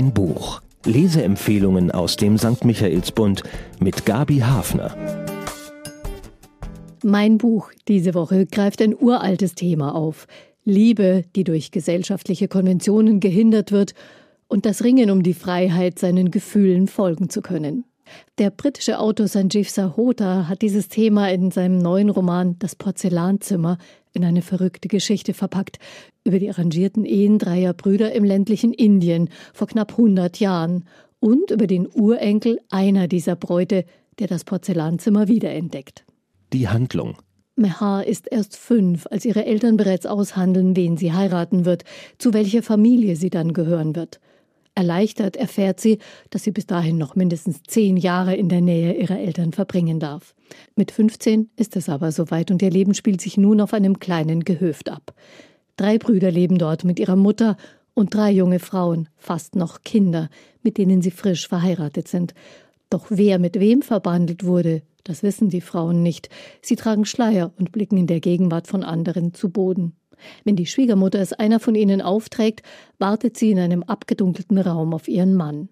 Mein Buch. Leseempfehlungen aus dem St. Michaelsbund mit Gabi Hafner. Mein Buch diese Woche greift ein uraltes Thema auf. Liebe, die durch gesellschaftliche Konventionen gehindert wird und das Ringen um die Freiheit, seinen Gefühlen folgen zu können. Der britische Autor Sanjeev Sahota hat dieses Thema in seinem neuen Roman Das Porzellanzimmer in eine verrückte Geschichte verpackt über die arrangierten Ehen dreier Brüder im ländlichen Indien vor knapp 100 Jahren und über den Urenkel einer dieser Bräute, der das Porzellanzimmer wiederentdeckt. Die Handlung. Mehar ist erst fünf, als ihre Eltern bereits aushandeln, wen sie heiraten wird, zu welcher Familie sie dann gehören wird. Erleichtert erfährt sie, dass sie bis dahin noch mindestens zehn Jahre in der Nähe ihrer Eltern verbringen darf. Mit 15 ist es aber soweit und ihr Leben spielt sich nun auf einem kleinen Gehöft ab. Drei Brüder leben dort mit ihrer Mutter und drei junge Frauen, fast noch Kinder, mit denen sie frisch verheiratet sind. Doch wer mit wem verbandelt wurde, das wissen die Frauen nicht. Sie tragen Schleier und blicken in der Gegenwart von anderen zu Boden. Wenn die Schwiegermutter es einer von ihnen aufträgt, wartet sie in einem abgedunkelten Raum auf ihren Mann.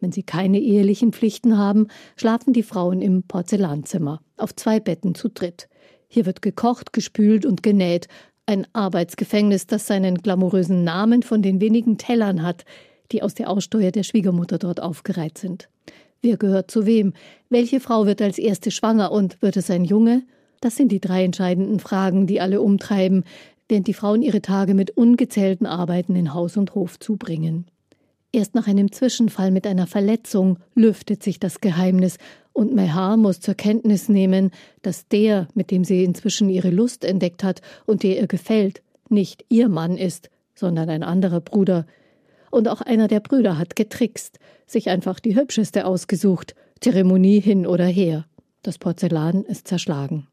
Wenn sie keine ehelichen Pflichten haben, schlafen die Frauen im Porzellanzimmer, auf zwei Betten zu dritt. Hier wird gekocht, gespült und genäht, ein Arbeitsgefängnis, das seinen glamourösen Namen von den wenigen Tellern hat, die aus der Aussteuer der Schwiegermutter dort aufgereiht sind. Wer gehört zu wem? Welche Frau wird als erste schwanger und wird es ein Junge? Das sind die drei entscheidenden Fragen, die alle umtreiben, während die Frauen ihre Tage mit ungezählten Arbeiten in Haus und Hof zubringen. Erst nach einem Zwischenfall mit einer Verletzung lüftet sich das Geheimnis, und Mehar muss zur Kenntnis nehmen, dass der, mit dem sie inzwischen ihre Lust entdeckt hat und der ihr gefällt, nicht ihr Mann ist, sondern ein anderer Bruder. Und auch einer der Brüder hat getrickst, sich einfach die hübscheste ausgesucht, Zeremonie hin oder her. Das Porzellan ist zerschlagen.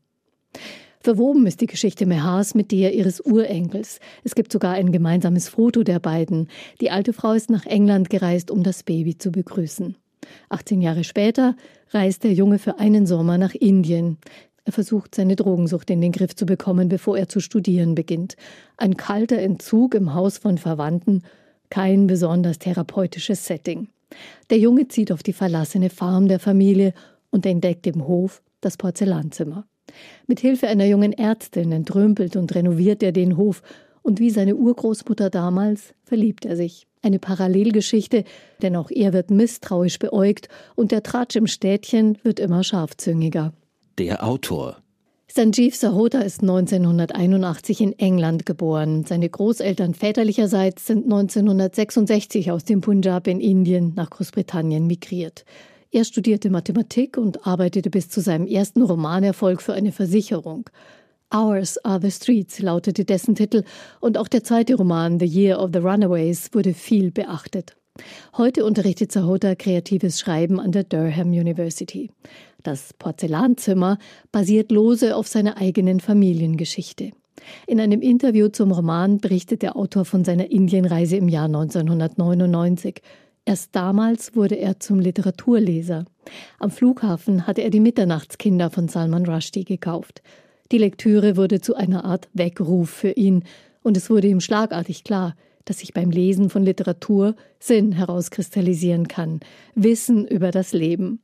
Verwoben ist die Geschichte Mehars mit der ihres Urenkels. Es gibt sogar ein gemeinsames Foto der beiden. Die alte Frau ist nach England gereist, um das Baby zu begrüßen. 18 Jahre später reist der Junge für einen Sommer nach Indien. Er versucht, seine Drogensucht in den Griff zu bekommen, bevor er zu studieren beginnt. Ein kalter Entzug im Haus von Verwandten, kein besonders therapeutisches Setting. Der Junge zieht auf die verlassene Farm der Familie und entdeckt im Hof das Porzellanzimmer. Mit Hilfe einer jungen Ärztin entrümpelt und renoviert er den Hof und wie seine Urgroßmutter damals verliebt er sich. Eine Parallelgeschichte, denn auch er wird misstrauisch beäugt und der Tratsch im Städtchen wird immer scharfzüngiger. Der Autor Sanjeev Sahota ist 1981 in England geboren. Seine Großeltern väterlicherseits sind 1966 aus dem Punjab in Indien nach Großbritannien migriert. Er studierte Mathematik und arbeitete bis zu seinem ersten Romanerfolg für eine Versicherung. Ours are the Streets lautete dessen Titel und auch der zweite Roman The Year of the Runaways wurde viel beachtet. Heute unterrichtet Sahota kreatives Schreiben an der Durham University. Das Porzellanzimmer basiert lose auf seiner eigenen Familiengeschichte. In einem Interview zum Roman berichtet der Autor von seiner Indienreise im Jahr 1999. Erst damals wurde er zum Literaturleser. Am Flughafen hatte er die Mitternachtskinder von Salman Rushdie gekauft. Die Lektüre wurde zu einer Art Weckruf für ihn, und es wurde ihm schlagartig klar, dass sich beim Lesen von Literatur Sinn herauskristallisieren kann, Wissen über das Leben.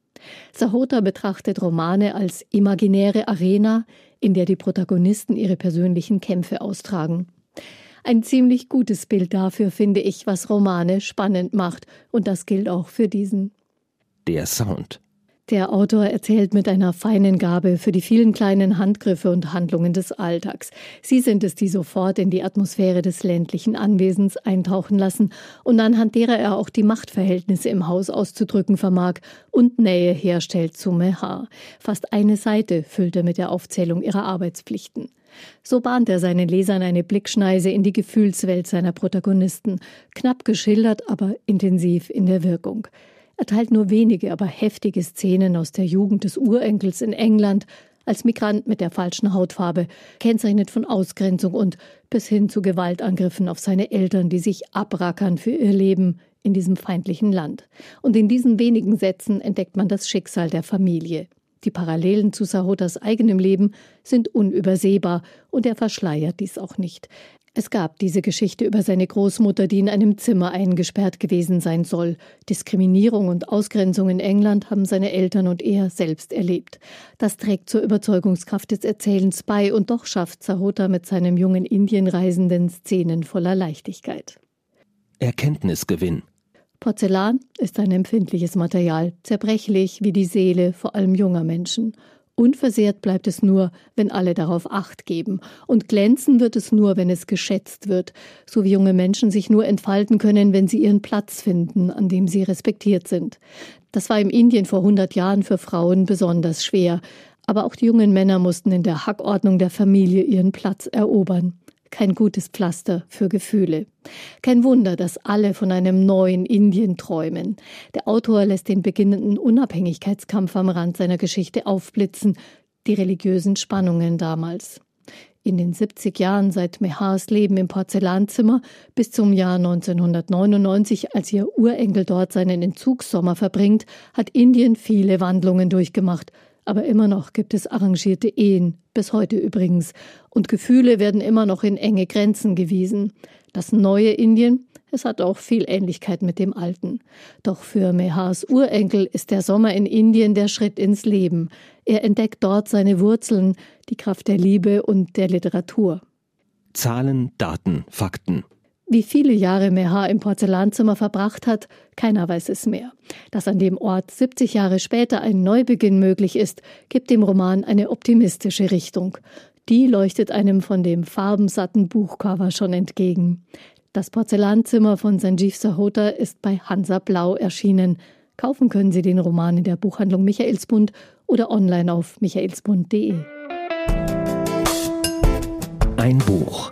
Sahota betrachtet Romane als imaginäre Arena, in der die Protagonisten ihre persönlichen Kämpfe austragen. Ein ziemlich gutes Bild dafür finde ich, was Romane spannend macht, und das gilt auch für diesen. Der Sound. Der Autor erzählt mit einer feinen Gabe für die vielen kleinen Handgriffe und Handlungen des Alltags. Sie sind es, die sofort in die Atmosphäre des ländlichen Anwesens eintauchen lassen und anhand derer er auch die Machtverhältnisse im Haus auszudrücken vermag und Nähe herstellt zu Mehar. Fast eine Seite füllt er mit der Aufzählung ihrer Arbeitspflichten. So bahnt er seinen Lesern eine Blickschneise in die Gefühlswelt seiner Protagonisten, knapp geschildert, aber intensiv in der Wirkung. Er teilt nur wenige, aber heftige Szenen aus der Jugend des Urenkels in England, als Migrant mit der falschen Hautfarbe, kennzeichnet von Ausgrenzung und bis hin zu Gewaltangriffen auf seine Eltern, die sich abrackern für ihr Leben in diesem feindlichen Land. Und in diesen wenigen Sätzen entdeckt man das Schicksal der Familie. Die Parallelen zu Sahotas eigenem Leben sind unübersehbar und er verschleiert dies auch nicht. Es gab diese Geschichte über seine Großmutter, die in einem Zimmer eingesperrt gewesen sein soll. Diskriminierung und Ausgrenzung in England haben seine Eltern und er selbst erlebt. Das trägt zur Überzeugungskraft des Erzählens bei und doch schafft Sahota mit seinem jungen Indienreisenden Szenen voller Leichtigkeit. Erkenntnisgewinn. Porzellan ist ein empfindliches Material, zerbrechlich wie die Seele vor allem junger Menschen. Unversehrt bleibt es nur, wenn alle darauf acht geben. Und glänzen wird es nur, wenn es geschätzt wird, so wie junge Menschen sich nur entfalten können, wenn sie ihren Platz finden, an dem sie respektiert sind. Das war im Indien vor 100 Jahren für Frauen besonders schwer. Aber auch die jungen Männer mussten in der Hackordnung der Familie ihren Platz erobern kein gutes Pflaster für Gefühle. Kein Wunder, dass alle von einem neuen Indien träumen. Der Autor lässt den beginnenden Unabhängigkeitskampf am Rand seiner Geschichte aufblitzen, die religiösen Spannungen damals. In den 70 Jahren seit Mehars Leben im Porzellanzimmer bis zum Jahr 1999, als ihr Urenkel dort seinen Entzugssommer verbringt, hat Indien viele Wandlungen durchgemacht – aber immer noch gibt es arrangierte Ehen, bis heute übrigens, und Gefühle werden immer noch in enge Grenzen gewiesen. Das neue Indien, es hat auch viel Ähnlichkeit mit dem alten. Doch für Mehars Urenkel ist der Sommer in Indien der Schritt ins Leben. Er entdeckt dort seine Wurzeln, die Kraft der Liebe und der Literatur. Zahlen, Daten, Fakten. Wie viele Jahre Meha im Porzellanzimmer verbracht hat, keiner weiß es mehr. Dass an dem Ort 70 Jahre später ein Neubeginn möglich ist, gibt dem Roman eine optimistische Richtung. Die leuchtet einem von dem farbensatten Buchcover schon entgegen. Das Porzellanzimmer von Sanjeev Sahota ist bei Hansa Blau erschienen. Kaufen können Sie den Roman in der Buchhandlung Michaelsbund oder online auf michaelsbund.de. Ein Buch